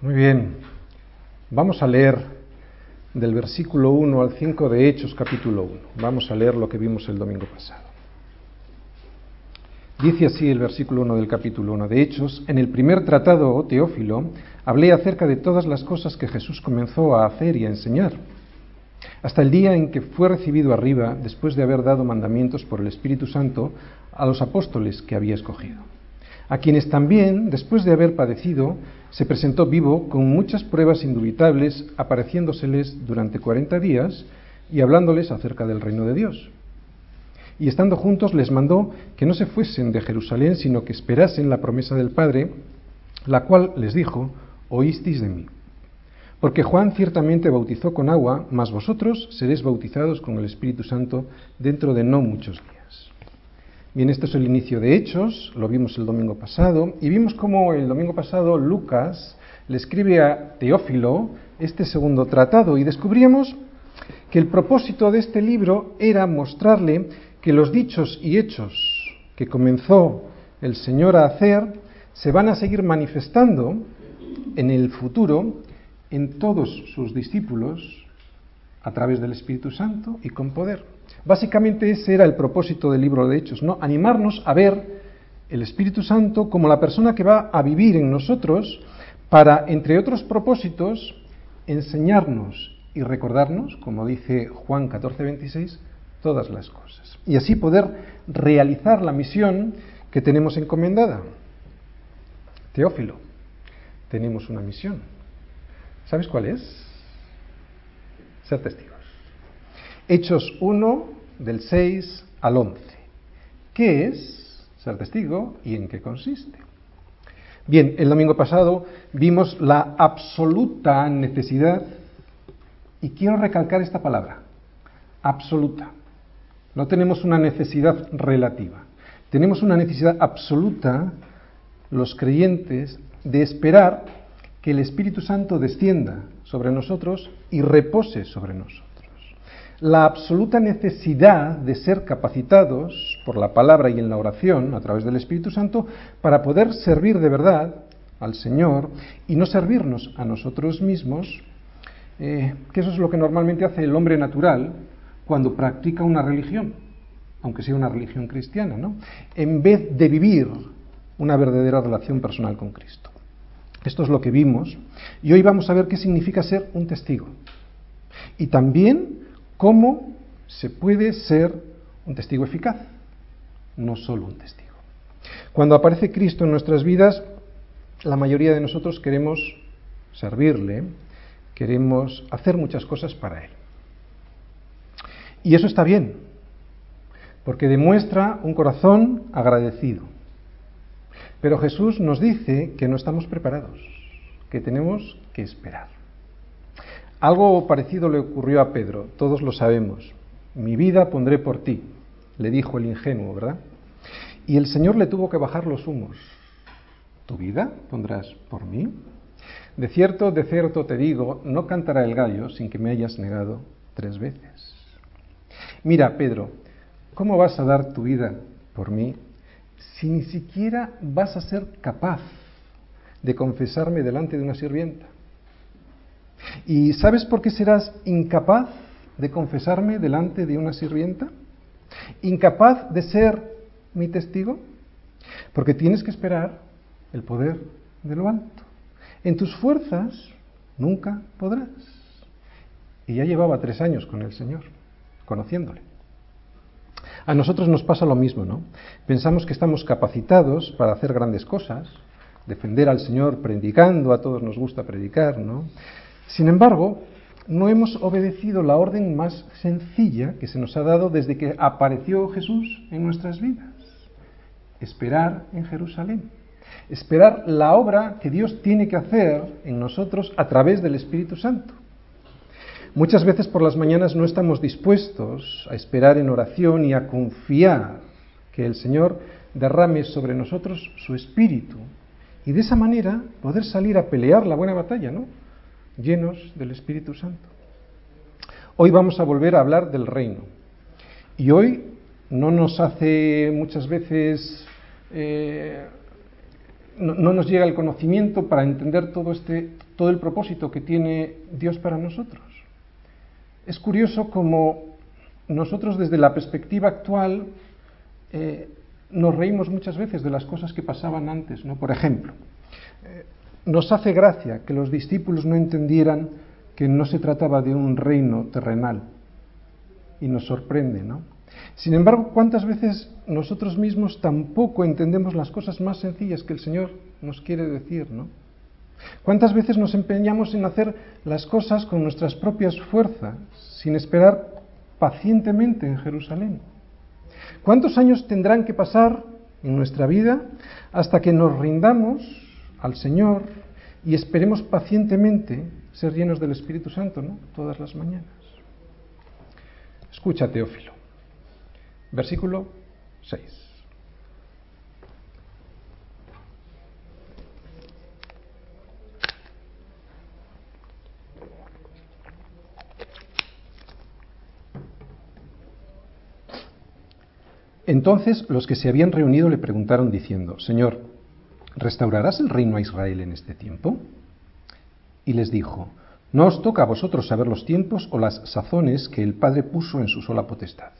Muy bien. Vamos a leer del versículo 1 al 5 de Hechos capítulo 1. Vamos a leer lo que vimos el domingo pasado. Dice así el versículo 1 del capítulo 1 de Hechos, en el primer tratado, oh Teófilo, hablé acerca de todas las cosas que Jesús comenzó a hacer y a enseñar, hasta el día en que fue recibido arriba, después de haber dado mandamientos por el Espíritu Santo a los apóstoles que había escogido a quienes también, después de haber padecido, se presentó vivo con muchas pruebas indubitables, apareciéndoseles durante cuarenta días y hablándoles acerca del reino de Dios. Y estando juntos les mandó que no se fuesen de Jerusalén, sino que esperasen la promesa del Padre, la cual les dijo, oísteis de mí. Porque Juan ciertamente bautizó con agua, mas vosotros seréis bautizados con el Espíritu Santo dentro de no muchos días. Bien, esto es el inicio de Hechos, lo vimos el domingo pasado, y vimos cómo el domingo pasado Lucas le escribe a Teófilo este segundo tratado, y descubríamos que el propósito de este libro era mostrarle que los dichos y hechos que comenzó el Señor a hacer se van a seguir manifestando en el futuro en todos sus discípulos a través del Espíritu Santo y con poder. Básicamente ese era el propósito del libro de Hechos, ¿no? Animarnos a ver el Espíritu Santo como la persona que va a vivir en nosotros para, entre otros propósitos, enseñarnos y recordarnos, como dice Juan 14, 26, todas las cosas. Y así poder realizar la misión que tenemos encomendada. Teófilo, tenemos una misión. ¿Sabes cuál es? Ser testigos. Hechos 1, del 6 al 11. ¿Qué es ser testigo y en qué consiste? Bien, el domingo pasado vimos la absoluta necesidad, y quiero recalcar esta palabra, absoluta. No tenemos una necesidad relativa, tenemos una necesidad absoluta, los creyentes, de esperar que el Espíritu Santo descienda sobre nosotros y repose sobre nosotros la absoluta necesidad de ser capacitados por la palabra y en la oración a través del Espíritu Santo para poder servir de verdad al Señor y no servirnos a nosotros mismos, eh, que eso es lo que normalmente hace el hombre natural cuando practica una religión, aunque sea una religión cristiana, ¿no? en vez de vivir una verdadera relación personal con Cristo. Esto es lo que vimos y hoy vamos a ver qué significa ser un testigo. Y también ¿Cómo se puede ser un testigo eficaz? No solo un testigo. Cuando aparece Cristo en nuestras vidas, la mayoría de nosotros queremos servirle, queremos hacer muchas cosas para Él. Y eso está bien, porque demuestra un corazón agradecido. Pero Jesús nos dice que no estamos preparados, que tenemos que esperar. Algo parecido le ocurrió a Pedro, todos lo sabemos. Mi vida pondré por ti, le dijo el ingenuo, ¿verdad? Y el Señor le tuvo que bajar los humos. ¿Tu vida pondrás por mí? De cierto, de cierto te digo, no cantará el gallo sin que me hayas negado tres veces. Mira, Pedro, ¿cómo vas a dar tu vida por mí si ni siquiera vas a ser capaz de confesarme delante de una sirvienta? ¿Y sabes por qué serás incapaz de confesarme delante de una sirvienta? ¿Incapaz de ser mi testigo? Porque tienes que esperar el poder de lo alto. En tus fuerzas nunca podrás. Y ya llevaba tres años con el Señor, conociéndole. A nosotros nos pasa lo mismo, ¿no? Pensamos que estamos capacitados para hacer grandes cosas, defender al Señor predicando, a todos nos gusta predicar, ¿no? Sin embargo, no hemos obedecido la orden más sencilla que se nos ha dado desde que apareció Jesús en nuestras vidas. Esperar en Jerusalén. Esperar la obra que Dios tiene que hacer en nosotros a través del Espíritu Santo. Muchas veces por las mañanas no estamos dispuestos a esperar en oración y a confiar que el Señor derrame sobre nosotros su Espíritu y de esa manera poder salir a pelear la buena batalla, ¿no? Llenos del Espíritu Santo. Hoy vamos a volver a hablar del reino. Y hoy no nos hace muchas veces, eh, no, no, nos llega el conocimiento para entender todo, este, todo el propósito que tiene Dios para nosotros. Es curioso como nosotros desde la perspectiva actual eh, nos reímos muchas veces de las cosas que pasaban antes. ¿no? Por ejemplo, eh, nos hace gracia que los discípulos no entendieran que no se trataba de un reino terrenal. Y nos sorprende, ¿no? Sin embargo, ¿cuántas veces nosotros mismos tampoco entendemos las cosas más sencillas que el Señor nos quiere decir, ¿no? ¿Cuántas veces nos empeñamos en hacer las cosas con nuestras propias fuerzas, sin esperar pacientemente en Jerusalén? ¿Cuántos años tendrán que pasar en nuestra vida hasta que nos rindamos al Señor y esperemos pacientemente ser llenos del Espíritu Santo, ¿no? Todas las mañanas. Escucha, Teófilo. Versículo 6. Entonces los que se habían reunido le preguntaron diciendo, Señor, ¿restaurarás el reino a Israel en este tiempo? Y les dijo, No os toca a vosotros saber los tiempos o las sazones que el Padre puso en su sola potestad.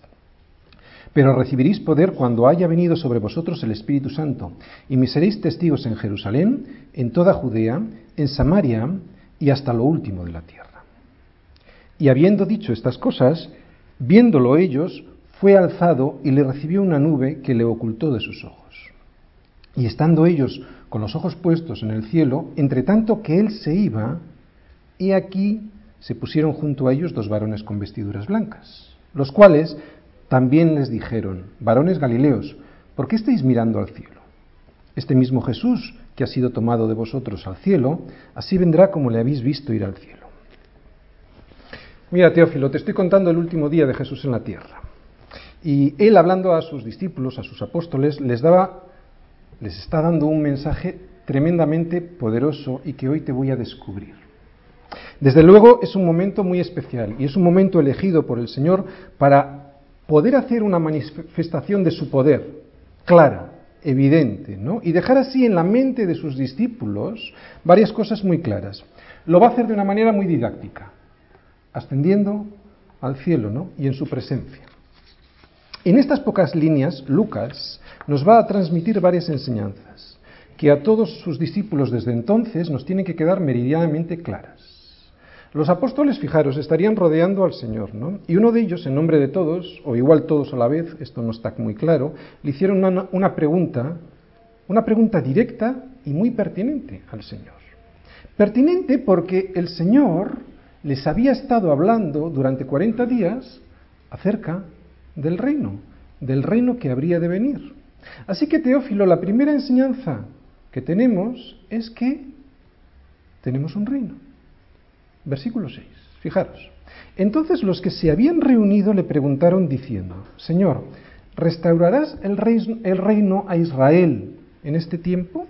Pero recibiréis poder cuando haya venido sobre vosotros el Espíritu Santo, y me seréis testigos en Jerusalén, en toda Judea, en Samaria y hasta lo último de la tierra. Y habiendo dicho estas cosas, viéndolo ellos, fue alzado y le recibió una nube que le ocultó de sus ojos. Y estando ellos con los ojos puestos en el cielo, entre tanto que él se iba, y aquí se pusieron junto a ellos dos varones con vestiduras blancas, los cuales también les dijeron, varones Galileos, ¿por qué estáis mirando al cielo? Este mismo Jesús, que ha sido tomado de vosotros al cielo, así vendrá como le habéis visto ir al cielo. Mira, Teófilo, te estoy contando el último día de Jesús en la tierra. Y él hablando a sus discípulos, a sus apóstoles, les daba, les está dando un mensaje tremendamente poderoso y que hoy te voy a descubrir. Desde luego es un momento muy especial y es un momento elegido por el Señor para poder hacer una manifestación de su poder clara, evidente, ¿no? Y dejar así en la mente de sus discípulos varias cosas muy claras. Lo va a hacer de una manera muy didáctica, ascendiendo al cielo, ¿no? Y en su presencia. En estas pocas líneas, Lucas nos va a transmitir varias enseñanzas que a todos sus discípulos desde entonces nos tienen que quedar meridianamente claras. Los apóstoles, fijaros, estarían rodeando al Señor, ¿no? Y uno de ellos, en nombre de todos, o igual todos a la vez, esto no está muy claro, le hicieron una, una pregunta, una pregunta directa y muy pertinente al Señor. Pertinente porque el Señor les había estado hablando durante 40 días acerca del reino, del reino que habría de venir. Así que Teófilo, la primera enseñanza que tenemos es que tenemos un reino. Versículo 6, fijaros. Entonces los que se habían reunido le preguntaron diciendo, Señor, ¿restaurarás el el reino a Israel en este tiempo?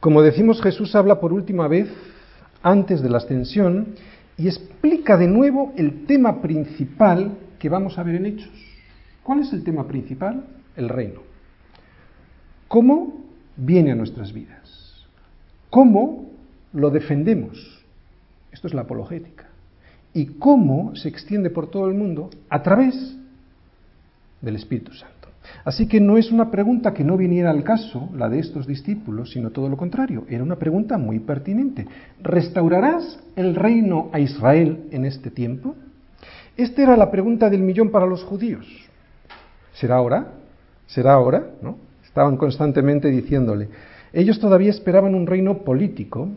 Como decimos, Jesús habla por última vez antes de la ascensión y explica de nuevo el tema principal que vamos a ver en Hechos. ¿Cuál es el tema principal? El reino. ¿Cómo viene a nuestras vidas? ¿Cómo lo defendemos? Esto es la apologética. ¿Y cómo se extiende por todo el mundo? A través del Espíritu Santo. Así que no es una pregunta que no viniera al caso, la de estos discípulos, sino todo lo contrario. Era una pregunta muy pertinente. ¿Restaurarás el reino a Israel en este tiempo? Esta era la pregunta del millón para los judíos. ¿Será ahora? ¿Será ahora? ¿No? Estaban constantemente diciéndole. Ellos todavía esperaban un reino político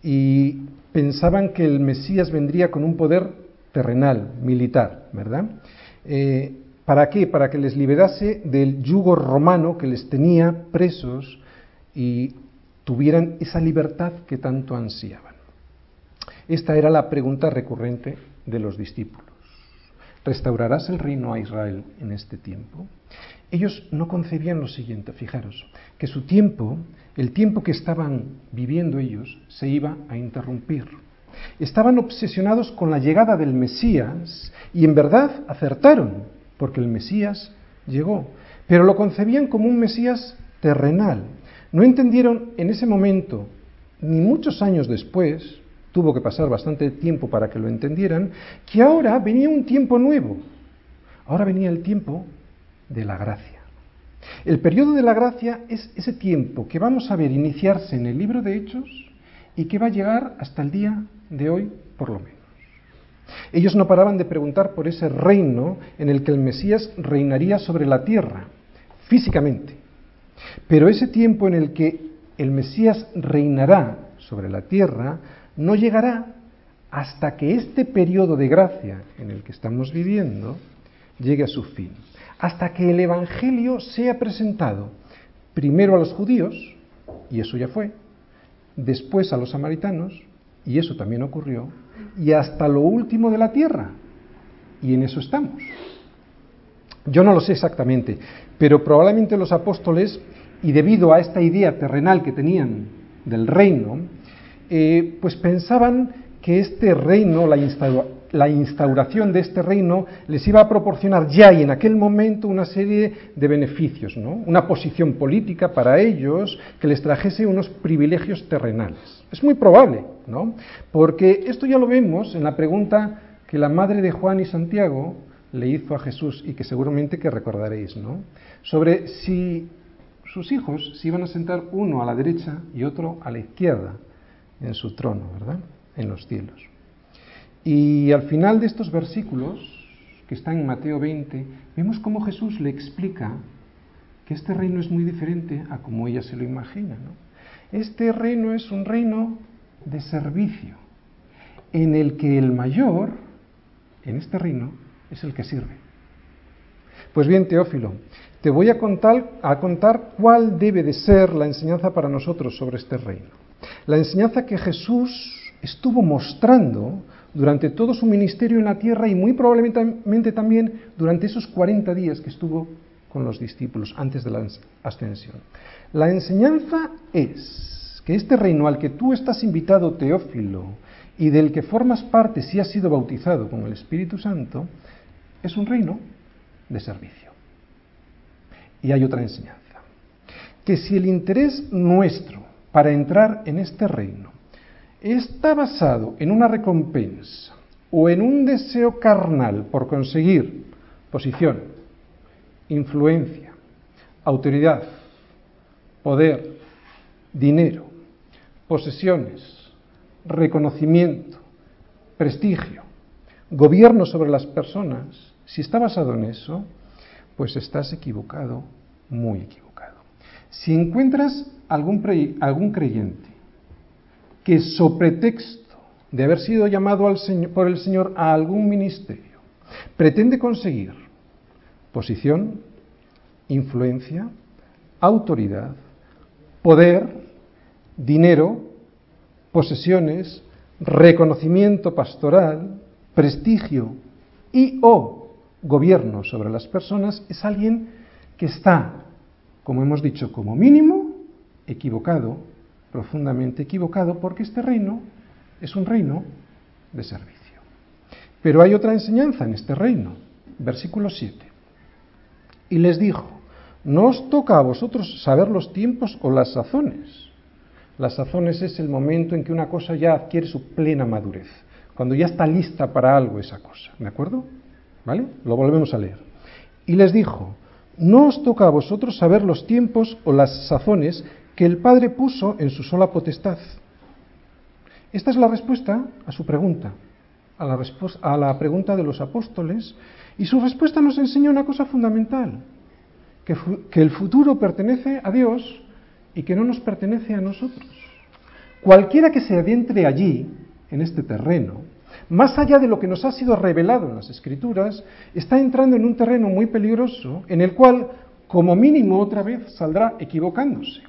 y pensaban que el Mesías vendría con un poder terrenal, militar, ¿verdad? Eh, ¿Para qué? Para que les liberase del yugo romano que les tenía presos y tuvieran esa libertad que tanto ansiaban. Esta era la pregunta recurrente de los discípulos. ¿Restaurarás el reino a Israel en este tiempo? Ellos no concebían lo siguiente, fijaros, que su tiempo, el tiempo que estaban viviendo ellos, se iba a interrumpir. Estaban obsesionados con la llegada del Mesías y en verdad acertaron, porque el Mesías llegó, pero lo concebían como un Mesías terrenal, No entendieron en ese momento, ni muchos años después, tuvo que pasar bastante tiempo para que lo entendieran, que ahora venía un tiempo nuevo. Ahora venía el tiempo de la gracia. El periodo de la gracia es ese tiempo que vamos a ver iniciarse en el libro de Hechos y que va a llegar hasta el día de hoy, por lo menos. Ellos no paraban de preguntar por ese reino en el que el Mesías reinaría sobre la tierra, físicamente. Pero ese tiempo en el que el Mesías reinará sobre la tierra no llegará hasta que este periodo de gracia en el que estamos viviendo llegue a su fin, hasta que el Evangelio sea presentado primero a los judíos, y eso ya fue, después a los samaritanos, y eso también ocurrió, y hasta lo último de la tierra, y en eso estamos. Yo no lo sé exactamente, pero probablemente los apóstoles, y debido a esta idea terrenal que tenían del reino, eh, pues pensaban que este reino, la, la instauración de este reino, les iba a proporcionar ya y en aquel momento una serie de beneficios, ¿no? una posición política para ellos que les trajese unos privilegios terrenales. Es muy probable, ¿no? porque esto ya lo vemos en la pregunta que la madre de Juan y Santiago le hizo a Jesús y que seguramente que recordaréis, ¿no? sobre si sus hijos se iban a sentar uno a la derecha y otro a la izquierda en su trono, ¿verdad? En los cielos. Y al final de estos versículos, que están en Mateo 20, vemos cómo Jesús le explica que este reino es muy diferente a como ella se lo imagina. ¿no? Este reino es un reino de servicio, en el que el mayor, en este reino, es el que sirve. Pues bien, Teófilo, te voy a contar, a contar cuál debe de ser la enseñanza para nosotros sobre este reino. La enseñanza que Jesús estuvo mostrando durante todo su ministerio en la tierra y muy probablemente también durante esos 40 días que estuvo con los discípulos antes de la ascensión. La enseñanza es que este reino al que tú estás invitado, Teófilo, y del que formas parte si has sido bautizado con el Espíritu Santo, es un reino de servicio. Y hay otra enseñanza, que si el interés nuestro para entrar en este reino está basado en una recompensa o en un deseo carnal por conseguir posición, influencia, autoridad, poder, dinero, posesiones, reconocimiento, prestigio, gobierno sobre las personas, si está basado en eso, pues estás equivocado, muy equivocado. Si encuentras algún, creyente que sobre texto de haber sido llamado al señor, por el Señor a algún ministerio, pretende conseguir posición, influencia, autoridad, poder, dinero, posesiones, reconocimiento pastoral, prestigio y o gobierno sobre las personas, es alguien que está, como hemos dicho, como mínimo, equivocado profundamente equivocado porque este reino es un reino de servicio. Pero hay otra enseñanza en este reino, versículo 7. Y les dijo, no os toca a vosotros saber los tiempos o las sazones. Las sazones es el momento en que una cosa ya adquiere su plena madurez, cuando ya está lista para algo esa cosa, ¿de acuerdo? ¿Vale? Lo volvemos a leer. Y les dijo, no os toca a vosotros saber los tiempos o las sazones que el Padre puso en su sola potestad. Esta es la respuesta a su pregunta, a la, pregunta de los apóstoles, y su respuesta nos enseña una cosa fundamental, que el futuro pertenece a Dios y que no nos pertenece a nosotros. Cualquiera que se adentre allí, en este terreno, más allá de lo que nos ha sido revelado en las Escrituras, está entrando en un terreno muy peligroso en el cual, como mínimo, otra vez saldrá equivocándose.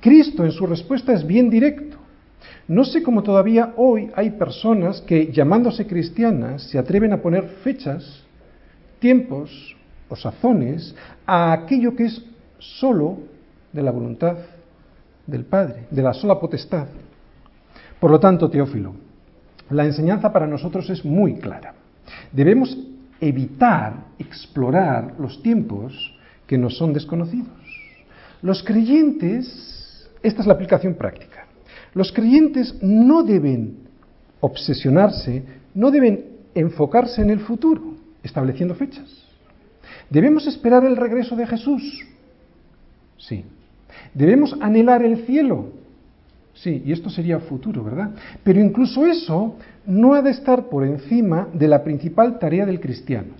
Cristo en su respuesta es bien directo. No sé cómo todavía hoy hay personas que, llamándose cristianas, se atreven a poner fechas, tiempos o sazones a aquello que es solo de la voluntad del Padre, de la sola potestad. Por lo tanto, Teófilo, la enseñanza para nosotros es muy clara. Debemos evitar explorar los tiempos que nos son desconocidos. Los creyentes, esta es la aplicación práctica, los creyentes no deben obsesionarse, no deben enfocarse en el futuro, estableciendo fechas. ¿Debemos esperar el regreso de Jesús? Sí. ¿Debemos anhelar el cielo? Sí, y esto sería futuro, ¿verdad? Pero incluso eso no ha de estar por encima de la principal tarea del cristiano.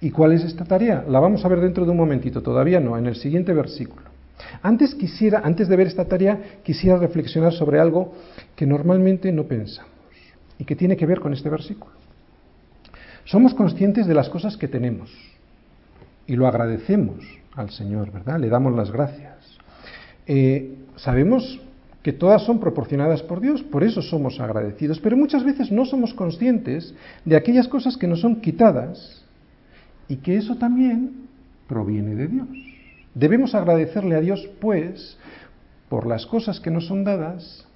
¿Y cuál es esta tarea? La vamos a ver dentro de un momentito, todavía no, en el siguiente versículo. Antes quisiera, antes de ver esta tarea, quisiera reflexionar sobre algo que normalmente no pensamos y que tiene que ver con este versículo. Somos conscientes de las cosas que tenemos y lo agradecemos al Señor, ¿verdad? Le damos las gracias. Eh, sabemos que todas son proporcionadas por Dios, por eso somos agradecidos, pero muchas veces no somos conscientes de aquellas cosas que nos son quitadas y que eso también proviene de Dios. Debemos agradecerle a Dios, pues, por las cosas que nos son dadas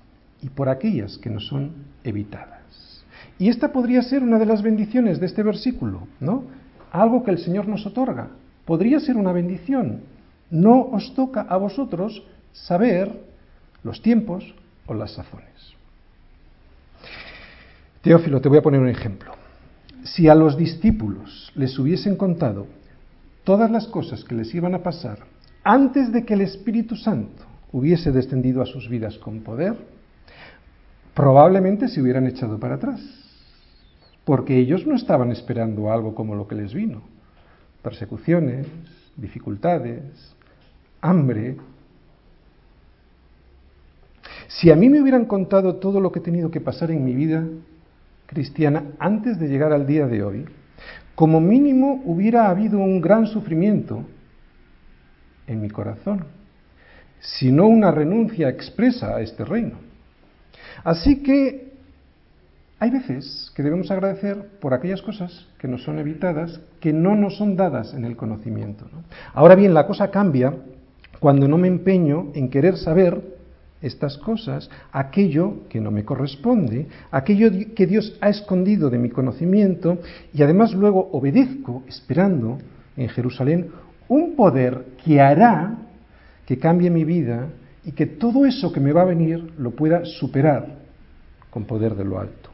y por aquellas que nos son evitadas. Y esta podría ser una de las bendiciones de este versículo, ¿no? Algo que el Señor nos otorga. Podría ser una bendición. No os toca a vosotros saber los tiempos o las sazones. Teófilo, te voy a poner un ejemplo. Si a los discípulos les hubiesen contado todas las cosas que les iban a pasar antes de que el Espíritu Santo hubiese descendido a sus vidas con poder, probablemente se hubieran echado para atrás, porque ellos no estaban esperando algo como lo que les vino, persecuciones, dificultades, hambre. Si a mí me hubieran contado todo lo que he tenido que pasar en mi vida cristiana antes de llegar al día de hoy, como mínimo hubiera habido un gran sufrimiento en mi corazón, si no una renuncia expresa a este reino. Así que hay veces que debemos agradecer por aquellas cosas que nos son evitadas, que no nos son dadas en el conocimiento. Ahora bien, la cosa cambia cuando no me empeño en querer saber estas cosas, aquello que no me corresponde, aquello que Dios ha escondido de mi conocimiento y además luego obedezco esperando en Jerusalén un poder que hará que cambie mi vida y que todo eso que me va a venir lo pueda superar con poder de lo alto.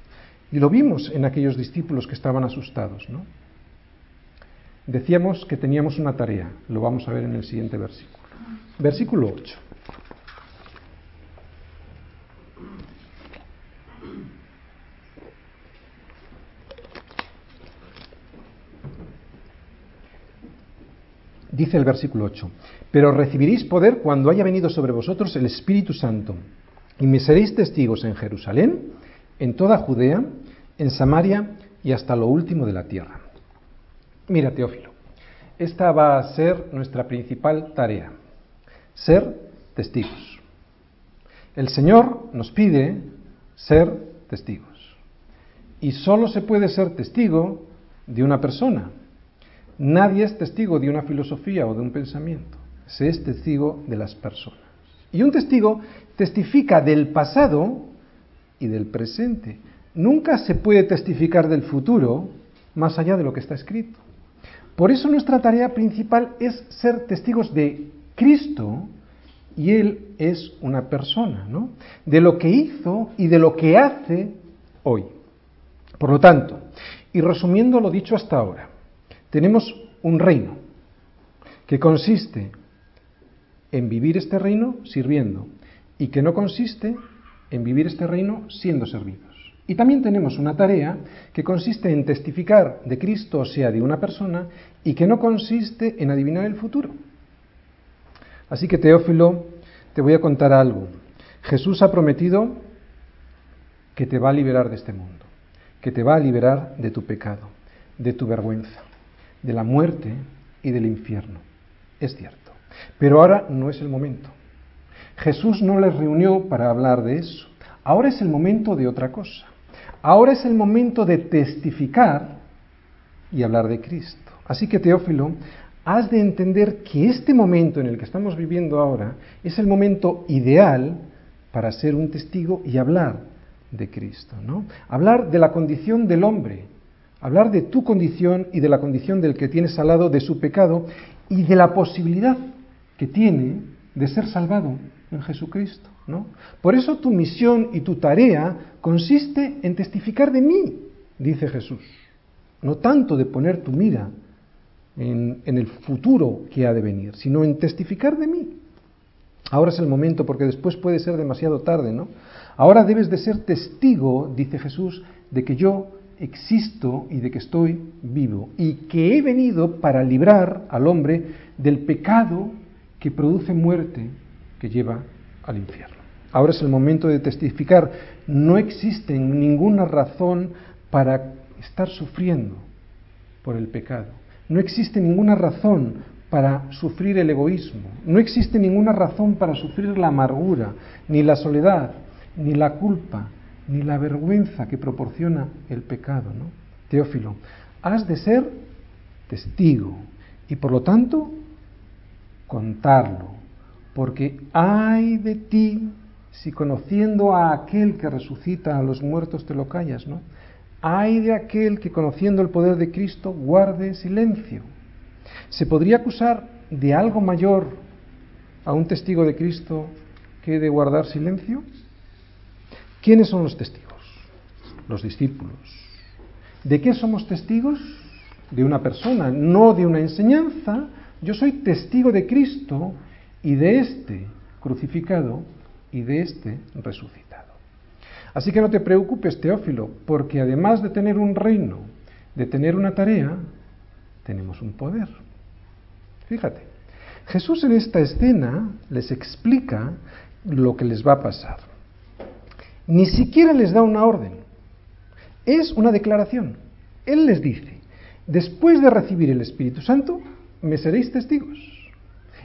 Y lo vimos en aquellos discípulos que estaban asustados, ¿no? Decíamos que teníamos una tarea, lo vamos a ver en el siguiente versículo. Versículo 8. Dice el versículo 8, pero recibiréis poder cuando haya venido sobre vosotros el Espíritu Santo, y me seréis testigos en Jerusalén, en toda Judea, en Samaria y hasta lo último de la tierra. Mira, Teófilo, esta va a ser nuestra principal tarea, ser testigos. El Señor nos pide ser testigos. Y solo se puede ser testigo de una persona, Nadie es testigo de una filosofía o de un pensamiento, se es testigo de las personas. Y un testigo testifica del pasado y del presente. Nunca se puede testificar del futuro más allá de lo que está escrito. Por eso nuestra tarea principal es ser testigos de Cristo y Él es una persona, ¿no? De lo que hizo y de lo que hace hoy. Por lo tanto, y resumiendo lo dicho hasta ahora, tenemos un reino que consiste en vivir este reino sirviendo y que no consiste en vivir este reino siendo servidos. Y también tenemos una tarea que consiste en testificar de Cristo, o sea, de una persona, y que no consiste en adivinar el futuro. Así que, Teófilo, te voy a contar algo. Jesús ha prometido que te va a liberar de este mundo, que te va a liberar de tu pecado, de tu vergüenza de la muerte y del infierno. Es cierto. Pero ahora no es el momento. Jesús no les reunió para hablar de eso. Ahora es el momento de otra cosa. Ahora es el momento de testificar y hablar de Cristo. Así que Teófilo, has de entender que este momento en el que estamos viviendo ahora es el momento ideal para ser un testigo y hablar de Cristo, ¿no? Hablar de la condición del hombre, hablar de tu condición y de la condición del que tienes al de su pecado y de la posibilidad que tiene de ser salvado en Jesucristo, ¿no? Por eso tu misión y tu tarea consiste en testificar de mí, dice Jesús, no tanto de poner tu mira en, en el futuro que ha de venir, sino en testificar de mí. Ahora es el momento porque después puede ser demasiado tarde, ¿no? Ahora debes de ser testigo, dice Jesús, de que yo existo y de que estoy vivo y que he venido para librar al hombre del pecado que produce muerte que lleva al infierno. Ahora es el momento de testificar. No existe ninguna razón para estar sufriendo por el pecado. No existe ninguna razón para sufrir el egoísmo. No existe ninguna razón para sufrir la amargura, ni la soledad, ni la culpa, ni la vergüenza que proporciona el pecado, ¿no? Teófilo, has de ser testigo y por lo tanto contarlo, porque hay de ti si conociendo a aquel que resucita a los muertos te lo callas, ¿no? Hay de aquel que conociendo el poder de Cristo guarde silencio. ¿Se podría acusar de algo mayor a un testigo de Cristo que de guardar silencio? ¿Quiénes son los testigos? Los discípulos. ¿De qué somos testigos? De una persona, no de una enseñanza. Yo soy testigo de Cristo y de este crucificado y de este resucitado. Así que no te preocupes, Teófilo, porque además de tener un reino, de tener una tarea, tenemos un poder. Fíjate, Jesús en esta escena les explica lo que les va a pasar. Ni siquiera les da una orden. Es una declaración. Él les dice, después de recibir el Espíritu Santo, me seréis testigos.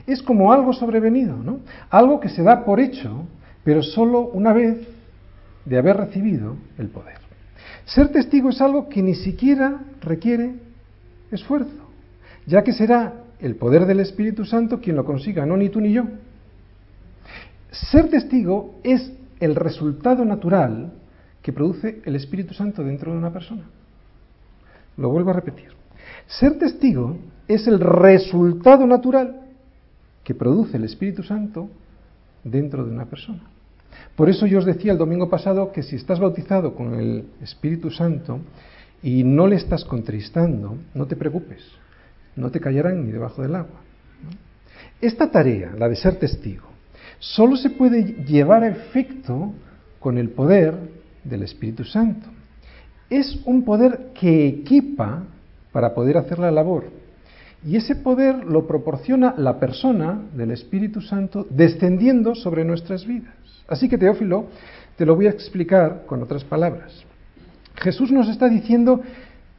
Es como algo sobrevenido, ¿no? Algo que se da por hecho, pero solo una vez de haber recibido el poder. Ser testigo es algo que ni siquiera requiere esfuerzo, ya que será el poder del Espíritu Santo quien lo consiga, no ni tú ni yo. Ser testigo es el resultado natural que produce el Espíritu Santo dentro de una persona. Lo vuelvo a repetir. Ser testigo es el resultado natural que produce el Espíritu Santo dentro de una persona. Por eso yo os decía el domingo pasado que si estás bautizado con el Espíritu Santo y no le estás contristando, no te preocupes, no te callarán ni debajo del agua. Esta tarea, la de ser testigo, solo se puede llevar a efecto con el poder del Espíritu Santo. Es un poder que equipa para poder hacer la labor. Y ese poder lo proporciona la persona del Espíritu Santo descendiendo sobre nuestras vidas. Así que Teófilo, te lo voy a explicar con otras palabras. Jesús nos está diciendo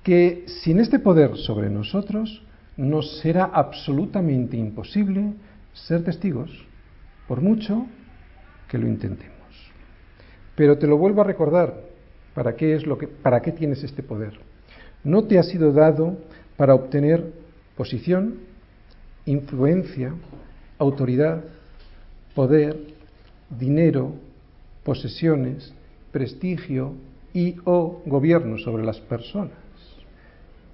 que sin este poder sobre nosotros nos será absolutamente imposible ser testigos por mucho que lo intentemos. Pero te lo vuelvo a recordar, ¿para qué, es lo que, ¿para qué tienes este poder? No te ha sido dado para obtener posición, influencia, autoridad, poder, dinero, posesiones, prestigio y o gobierno sobre las personas,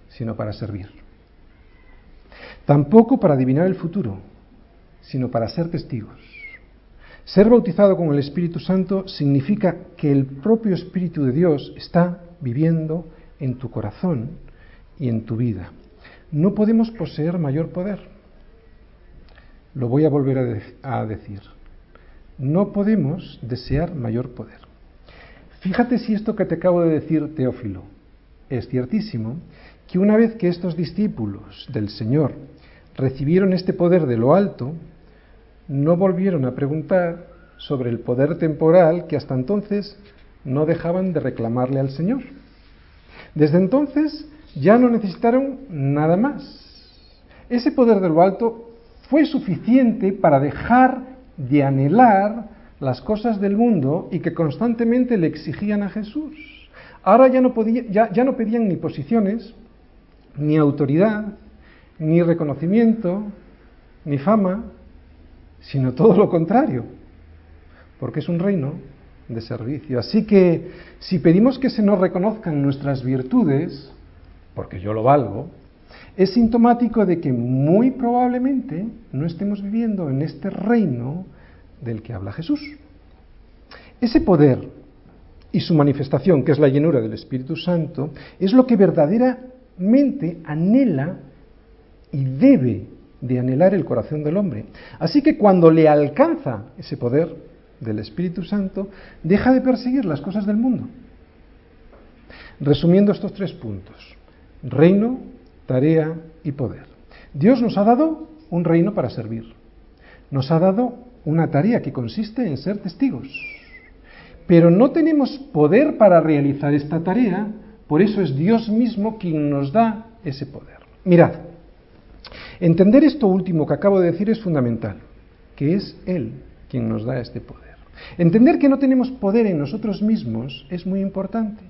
sino para servir. Tampoco para adivinar el futuro, sino para ser testigos. Ser bautizado con el Espíritu Santo significa que el propio Espíritu de Dios está viviendo en tu corazón y en tu vida. No podemos poseer mayor poder. Lo voy a volver a, decir. No podemos desear mayor poder. Fíjate si esto que te acabo de decir, Teófilo, es ciertísimo, que una vez que estos discípulos del Señor recibieron este poder de lo alto, no volvieron a preguntar sobre el poder temporal que hasta entonces no dejaban de reclamarle al Señor. Desde entonces ya no necesitaron nada más. Ese poder de lo alto fue suficiente para dejar de anhelar las cosas del mundo y que constantemente le exigían a Jesús. Ahora ya no, podía, ya, ya no pedían ni posiciones, ni autoridad, ni reconocimiento, ni fama, sino todo lo contrario, porque es un reino de servicio. Así que si pedimos que se nos reconozcan nuestras virtudes, porque yo lo valgo, es sintomático de que muy probablemente no estemos viviendo en este reino del que habla Jesús. Ese poder y su manifestación, que es la llenura del Espíritu Santo, es lo que verdaderamente anhela y debe de anhelar el corazón del hombre. Así que cuando le alcanza ese poder del Espíritu Santo, deja de perseguir las cosas del mundo. Resumiendo estos tres puntos, reino, tarea y poder. Dios nos ha dado un reino para servir. Nos ha dado una tarea que consiste en ser testigos. Pero no tenemos poder para realizar esta tarea, por eso es Dios mismo quien nos da ese poder. Mirad, entender esto último que acabo de decir es fundamental, que es Él quien nos da este poder. Entender que no tenemos poder en nosotros mismos es muy importante,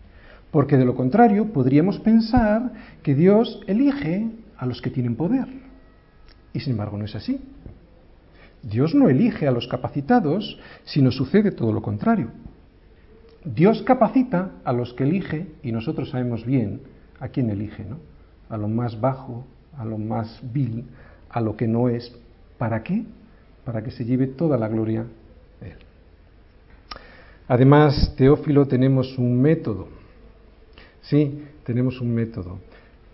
porque de lo contrario podríamos pensar que Dios elige a los que tienen poder. Y sin embargo no es así. Dios no elige a los capacitados, sino sucede todo lo contrario. Dios capacita a los que elige y nosotros sabemos bien a quién elige, ¿no? A lo más bajo, a lo más vil, a lo que no es. ¿Para qué? Para que se lleve toda la gloria Él. Además, Teófilo, tenemos un método. Sí, tenemos un método.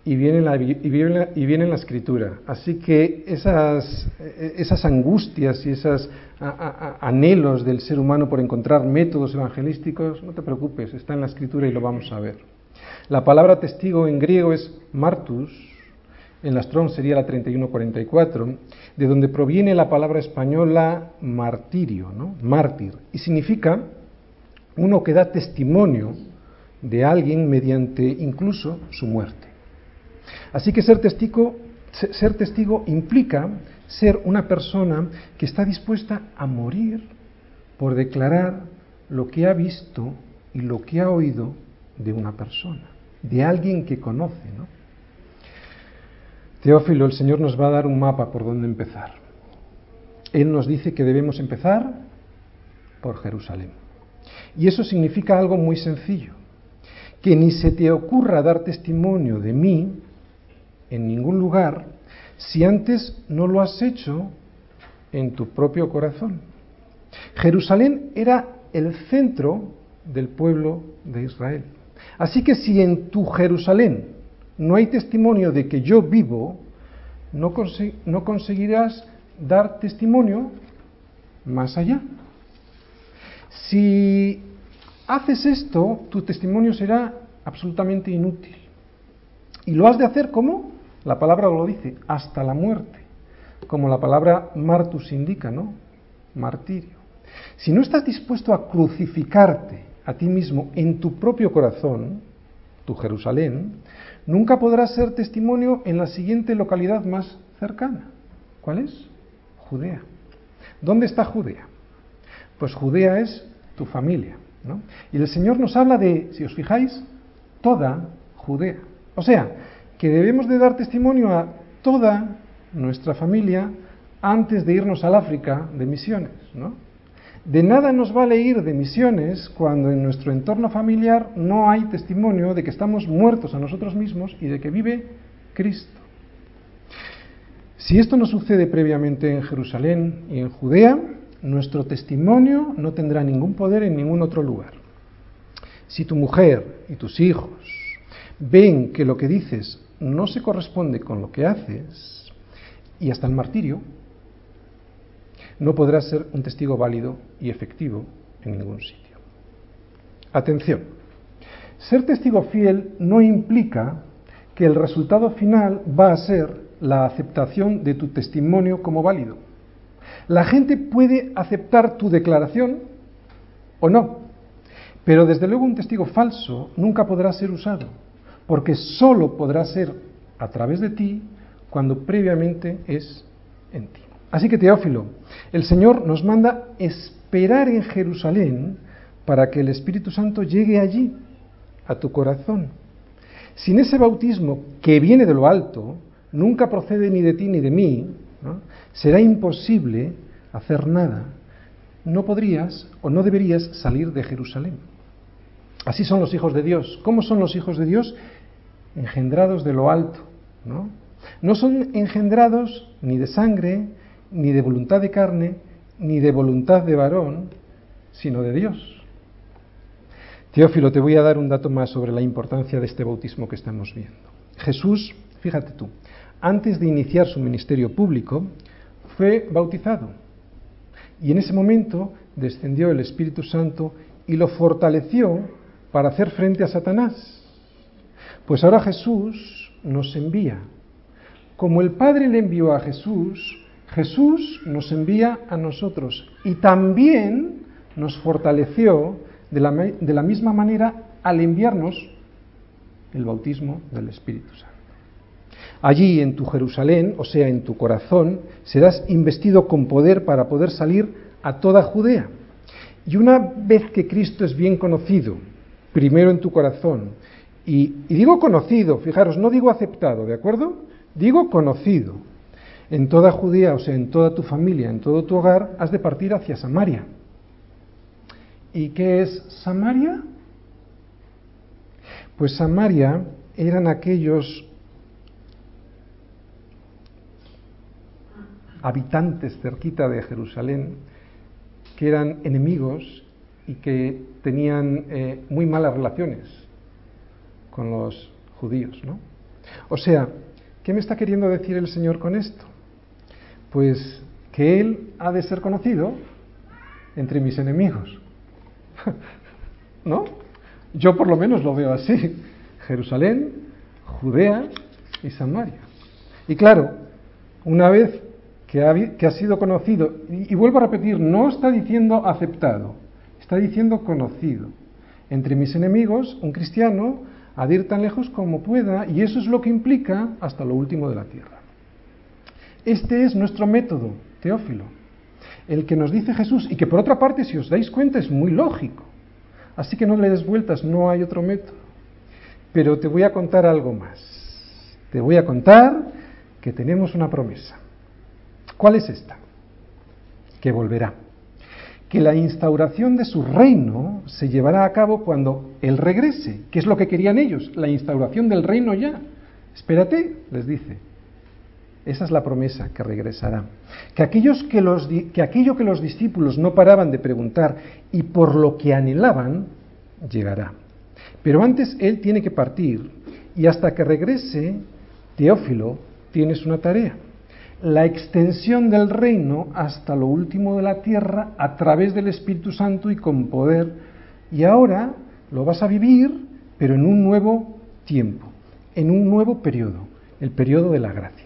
Y viene, la, y, viene y viene en la escritura. Así que esas, esas angustias y esos anhelos del ser humano por encontrar métodos evangelísticos, no te preocupes, está en la escritura y lo vamos a ver. La palabra testigo en griego es martus, en la Strong sería la 3144, de donde proviene la palabra española martirio, ¿no? mártir, y significa uno que da testimonio de alguien mediante incluso su muerte. Así que ser testigo, ser testigo implica ser una persona que está dispuesta a morir por declarar lo que ha visto y lo que ha oído de una persona, de alguien que conoce. ¿no? Teófilo, el Señor nos va a dar un mapa por dónde empezar. Él nos dice que debemos empezar por Jerusalén. Y eso significa algo muy sencillo, que ni se te ocurra dar testimonio de mí en ningún lugar si antes no lo has hecho en tu propio corazón. Jerusalén era el centro del pueblo de Israel. Así que si en tu Jerusalén no hay testimonio de que yo vivo, no, conseguirás dar testimonio más allá. Si haces esto, tu testimonio será absolutamente inútil. Y lo has de hacer como la palabra lo dice, hasta la muerte, como la palabra martus indica, ¿no? Martirio. Si no estás dispuesto a crucificarte a ti mismo en tu propio corazón, tu Jerusalén, nunca podrás ser testimonio en la siguiente localidad más cercana. ¿Cuál es? Judea. ¿Dónde está Judea? Pues Judea es tu familia. ¿no? Y el Señor nos habla de, si os fijáis, toda Judea. O sea, que debemos de dar testimonio a toda nuestra familia antes de irnos al África de misiones. ¿no? De nada nos vale ir de misiones cuando en nuestro entorno familiar no hay testimonio de que estamos muertos a nosotros mismos y de que vive Cristo. Si esto no sucede previamente en Jerusalén y en Judea, nuestro testimonio no tendrá ningún poder en ningún otro lugar. Si tu mujer y tus hijos ven que lo que dices no se corresponde con lo que haces, y hasta el martirio, no podrás ser un testigo válido y efectivo en ningún sitio. Atención, ser testigo fiel no implica que el resultado final va a ser la aceptación de tu testimonio como válido. La gente puede aceptar tu declaración o no, pero desde luego un testigo falso nunca podrá ser usado, porque solo podrá ser a través de ti cuando previamente es en ti. Así que Teófilo, el Señor nos manda esperar en Jerusalén para que el Espíritu Santo llegue allí, a tu corazón. Sin ese bautismo que viene de lo alto, nunca procede ni de ti ni de mí, será imposible hacer nada. No podrías o no deberías salir de Jerusalén. Así son los hijos de Dios. ¿Cómo son los hijos de Dios? Engendrados de lo alto, ¿no? No son engendrados ni de sangre, ni de voluntad de carne, ni de voluntad de varón, sino de Dios. Teófilo, te voy a dar un dato más sobre la importancia de este bautismo que estamos viendo. Jesús, fíjate tú, antes de iniciar su ministerio público, fue bautizado. Y en ese momento descendió el Espíritu Santo y lo fortaleció para hacer frente a Satanás. Pues ahora Jesús nos envía. Como el Padre le envió a Jesús, Jesús nos envía a nosotros y también nos fortaleció de la, misma manera al enviarnos el bautismo del Espíritu Santo. Allí en tu Jerusalén, o sea, en tu corazón, serás investido con poder para poder salir a toda Judea. Y una vez que Cristo es bien conocido, primero en tu corazón, y digo conocido, fijaros, no digo aceptado, ¿de acuerdo? Digo conocido. En toda Judea, o sea, en toda tu familia, en todo tu hogar, has de partir hacia Samaria. ¿Y qué es Samaria? Pues Samaria eran aquellos habitantes cerquita de Jerusalén que eran enemigos y que tenían eh, muy malas relaciones con los judíos, ¿no? O sea, ¿qué me está queriendo decir el Señor con esto? Pues que Él ha de ser conocido entre mis enemigos. ¿No? Yo por lo menos lo veo así. Jerusalén, Judea y Samaria. Y claro, una vez que ha, sido conocido, y, y vuelvo a repetir, no está diciendo aceptado, está diciendo conocido. Entre mis enemigos, un cristiano ha de ir tan lejos como pueda, y eso es lo que implica hasta lo último de la tierra. Este es nuestro método, Teófilo, el que nos dice Jesús, y que por otra parte, si os dais cuenta, es muy lógico. Así que no le des vueltas, no hay otro método. Pero te voy a contar algo más. Te voy a contar que tenemos una promesa. ¿Cuál es esta? Que volverá. Que la instauración de su reino se llevará a cabo cuando Él regrese, que es lo que querían ellos, la instauración del reino ya. Espérate, les dice. Esa es la promesa, que regresará. Que, aquellos que, los, que aquello que los discípulos no paraban de preguntar y por lo que anhelaban, llegará. Pero antes Él tiene que partir y hasta que regrese, Teófilo, tienes una tarea. La extensión del reino hasta lo último de la tierra a través del Espíritu Santo y con poder. Y ahora lo vas a vivir, pero en un nuevo tiempo, en un nuevo periodo, el periodo de la gracia.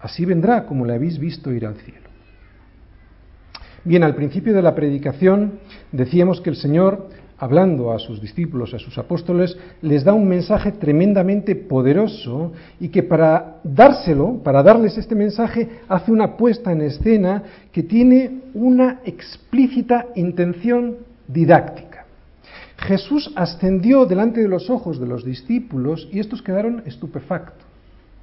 Así vendrá como le habéis visto ir al cielo. Bien, al principio de la predicación decíamos que el Señor, hablando a sus discípulos, a sus apóstoles, les da un mensaje tremendamente poderoso y que para dárselo, para darles este mensaje, hace una puesta en escena que tiene una explícita intención didáctica. Jesús ascendió delante de los ojos de los discípulos y estos quedaron estupefactos,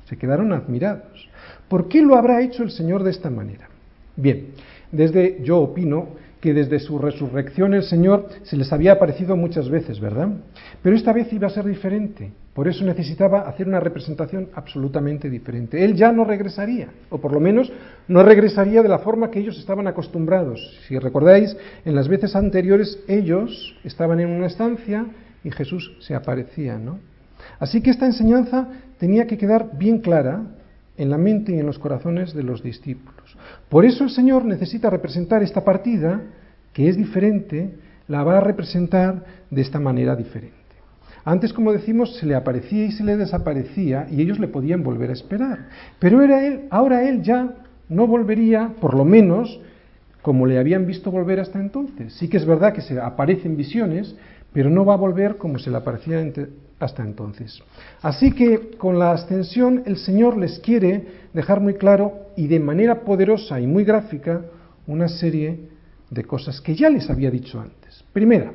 se quedaron admirados. ¿Por qué lo habrá hecho el Señor de esta manera? Bien, desde yo opino que desde su resurrección el Señor se les había aparecido muchas veces, ¿verdad? Pero esta vez iba a ser diferente. Por eso necesitaba hacer una representación absolutamente diferente. Él ya no regresaría, o por lo menos no regresaría de la forma que ellos estaban acostumbrados. Si recordáis, en las veces anteriores ellos estaban en una estancia y Jesús se aparecía, ¿no? Así que esta enseñanza tenía que quedar bien clara en la mente y en los corazones de los discípulos. Por eso el Señor necesita representar esta partida, que es diferente, la va a representar de esta manera diferente. Antes, como decimos, se le aparecía y se le desaparecía y ellos le podían volver a esperar. Pero era él, ahora él ya no volvería, por lo menos, como le habían visto volver hasta entonces. Sí que es verdad que se aparecen visiones, pero no va a volver como se le aparecía hasta entonces. Así que con la ascensión el Señor les quiere dejar muy claro y de manera poderosa y muy gráfica una serie de cosas que ya les había dicho antes. Primera,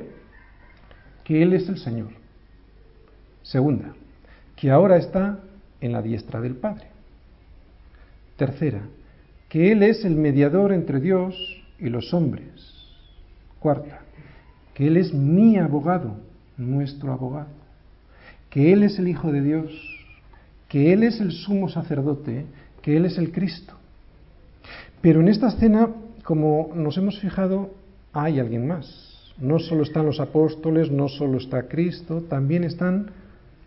que Él es el Señor. Segunda, que ahora está en la diestra del Padre. Tercera, que Él es el mediador entre Dios y los hombres. Cuarta, que Él es mi abogado, nuestro abogado. Que Él es el Hijo de Dios, que Él es el sumo sacerdote, que Él es el Cristo. Pero en esta escena, como nos hemos fijado, hay alguien más. No solo están los apóstoles, no solo está Cristo, también están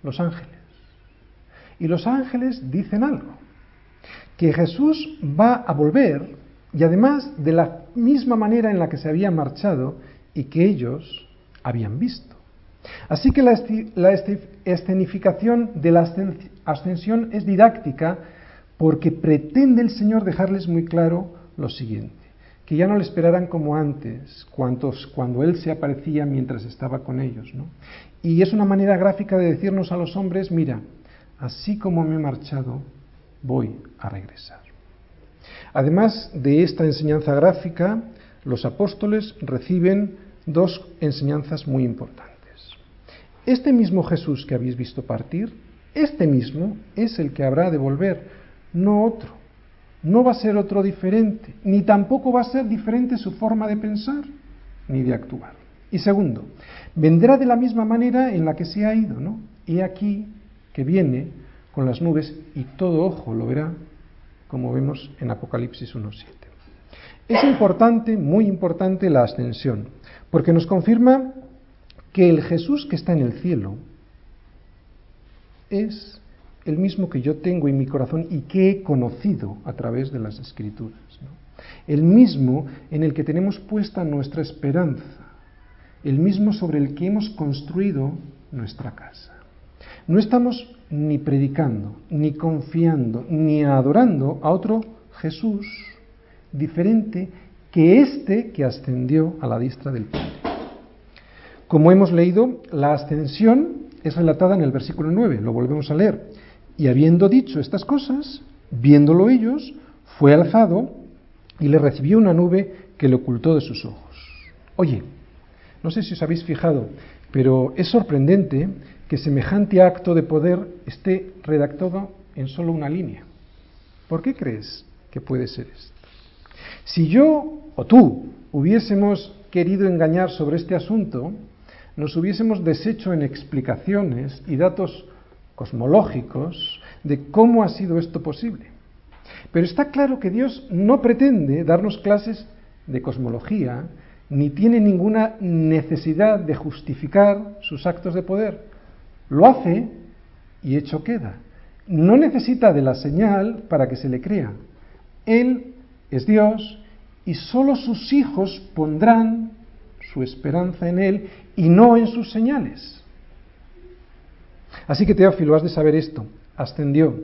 los ángeles. Y los ángeles dicen algo, que Jesús va a volver y además de la misma manera en la que se había marchado y que ellos habían visto. Así que la, escenificación de la ascensión es didáctica porque pretende el Señor dejarles muy claro lo siguiente, que ya no le esperaran como antes, cuando Él se aparecía mientras estaba con ellos. ¿no? Y es una manera gráfica de decirnos a los hombres, mira, así como me he marchado, voy a regresar. Además de esta enseñanza gráfica, los apóstoles reciben dos enseñanzas muy importantes. Este mismo Jesús que habéis visto partir, este mismo es el que habrá de volver, no otro. No va a ser otro diferente, ni tampoco va a ser diferente su forma de pensar ni de actuar. Y segundo, vendrá de la misma manera en la que se ha ido, ¿no? Y aquí que viene con las nubes y todo ojo lo verá, como vemos en Apocalipsis 1.7. Es importante, muy importante la ascensión, porque nos confirma que el Jesús que está en el cielo es el mismo que yo tengo en mi corazón y que he conocido a través de las escrituras. El mismo en el que tenemos puesta nuestra esperanza, el mismo sobre el que hemos construido nuestra casa. No estamos ni predicando, ni confiando, ni adorando a otro Jesús diferente que este que ascendió a la diestra del Padre. Como hemos leído, la ascensión es relatada en el versículo 9, lo volvemos a leer. Y habiendo dicho estas cosas, viéndolo ellos, fue alzado y le recibió una nube que le ocultó de sus ojos. Oye, no sé si os habéis fijado, pero es sorprendente que semejante acto de poder esté redactado en solo una línea. ¿Por qué crees que puede ser esto? Si yo o tú hubiésemos querido engañar sobre este asunto, nos hubiésemos deshecho en explicaciones y datos cosmológicos de cómo ha sido esto posible. Pero está claro que Dios no pretende darnos clases de cosmología, ni tiene ninguna necesidad de justificar sus actos de poder. Lo hace y hecho queda. No necesita de la señal para que se le crea. Él es Dios y solo sus hijos pondrán su esperanza en Él y no en sus señales. Así que Teófilo, has de saber esto, ascendió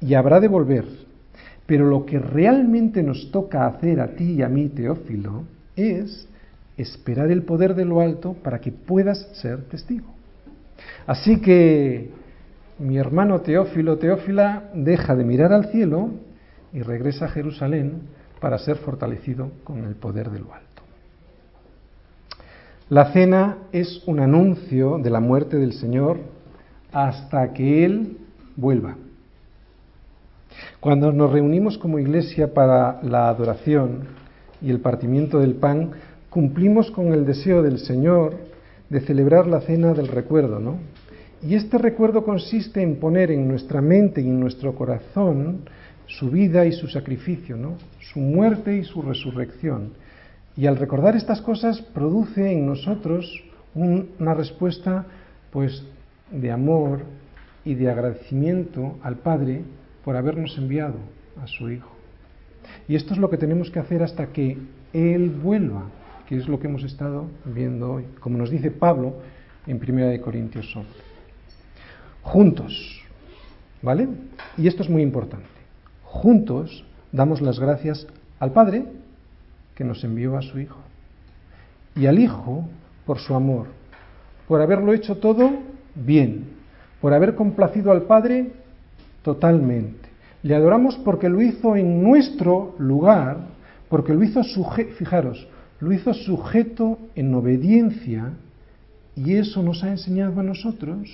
y habrá de volver. Pero lo que realmente nos toca hacer a ti y a mí, Teófilo, es esperar el poder de lo alto para que puedas ser testigo. Así que mi hermano Teófilo, Teófila, deja de mirar al cielo y regresa a Jerusalén para ser fortalecido con el poder de lo alto. La cena es un anuncio de la muerte del Señor hasta que Él vuelva. Cuando nos reunimos como iglesia para la adoración y el partimiento del pan, cumplimos con el deseo del Señor de celebrar la cena del recuerdo, ¿no? Y este recuerdo consiste en poner en nuestra mente y en nuestro corazón su vida y su sacrificio. Su muerte y su resurrección. Y al recordar estas cosas produce en nosotros una respuesta pues de amor y de agradecimiento al Padre por habernos enviado a su Hijo. Y esto es lo que tenemos que hacer hasta que Él vuelva, que es lo que hemos estado viendo hoy, como nos dice Pablo en 1 Corintios 11. Juntos, ¿vale? Y esto es muy importante. Juntos damos las gracias al Padre que nos envió a su Hijo. Y al Hijo por su amor, por haberlo hecho todo bien, por haber complacido al Padre totalmente. Le adoramos porque lo hizo en nuestro lugar, porque lo hizo sujeto, fijaros, lo hizo sujeto en obediencia y eso nos ha enseñado a nosotros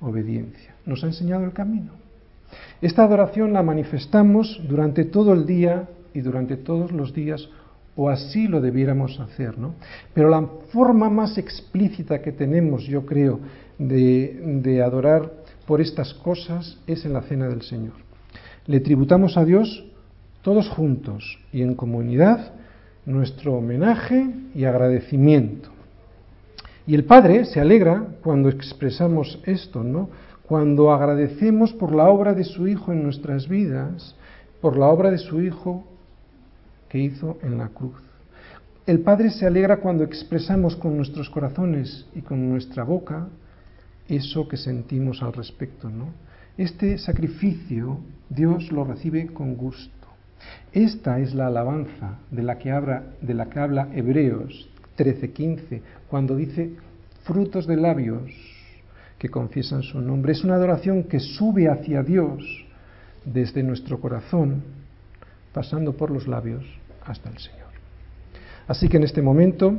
obediencia, nos ha enseñado el camino. Esta adoración la manifestamos durante todo el día y durante todos los días, o así lo debiéramos hacer, ¿no? Pero la forma más explícita que tenemos, yo creo, de, de adorar por estas cosas es en la cena del Señor. Le tributamos a Dios todos juntos y en comunidad nuestro homenaje y agradecimiento. Y el Padre se alegra cuando expresamos esto, ¿no? Cuando agradecemos por la obra de su Hijo en nuestras vidas, por la obra de su Hijo que hizo en la cruz. El Padre se alegra cuando expresamos con nuestros corazones y con nuestra boca eso que sentimos al respecto, ¿no? Este sacrificio Dios lo recibe con gusto. Esta es la alabanza de la que habla, de la que habla Hebreos 13:15, cuando dice frutos de labios que confiesan su nombre. Es una adoración que sube hacia Dios desde nuestro corazón, pasando por los labios hasta el Señor. Así que en este momento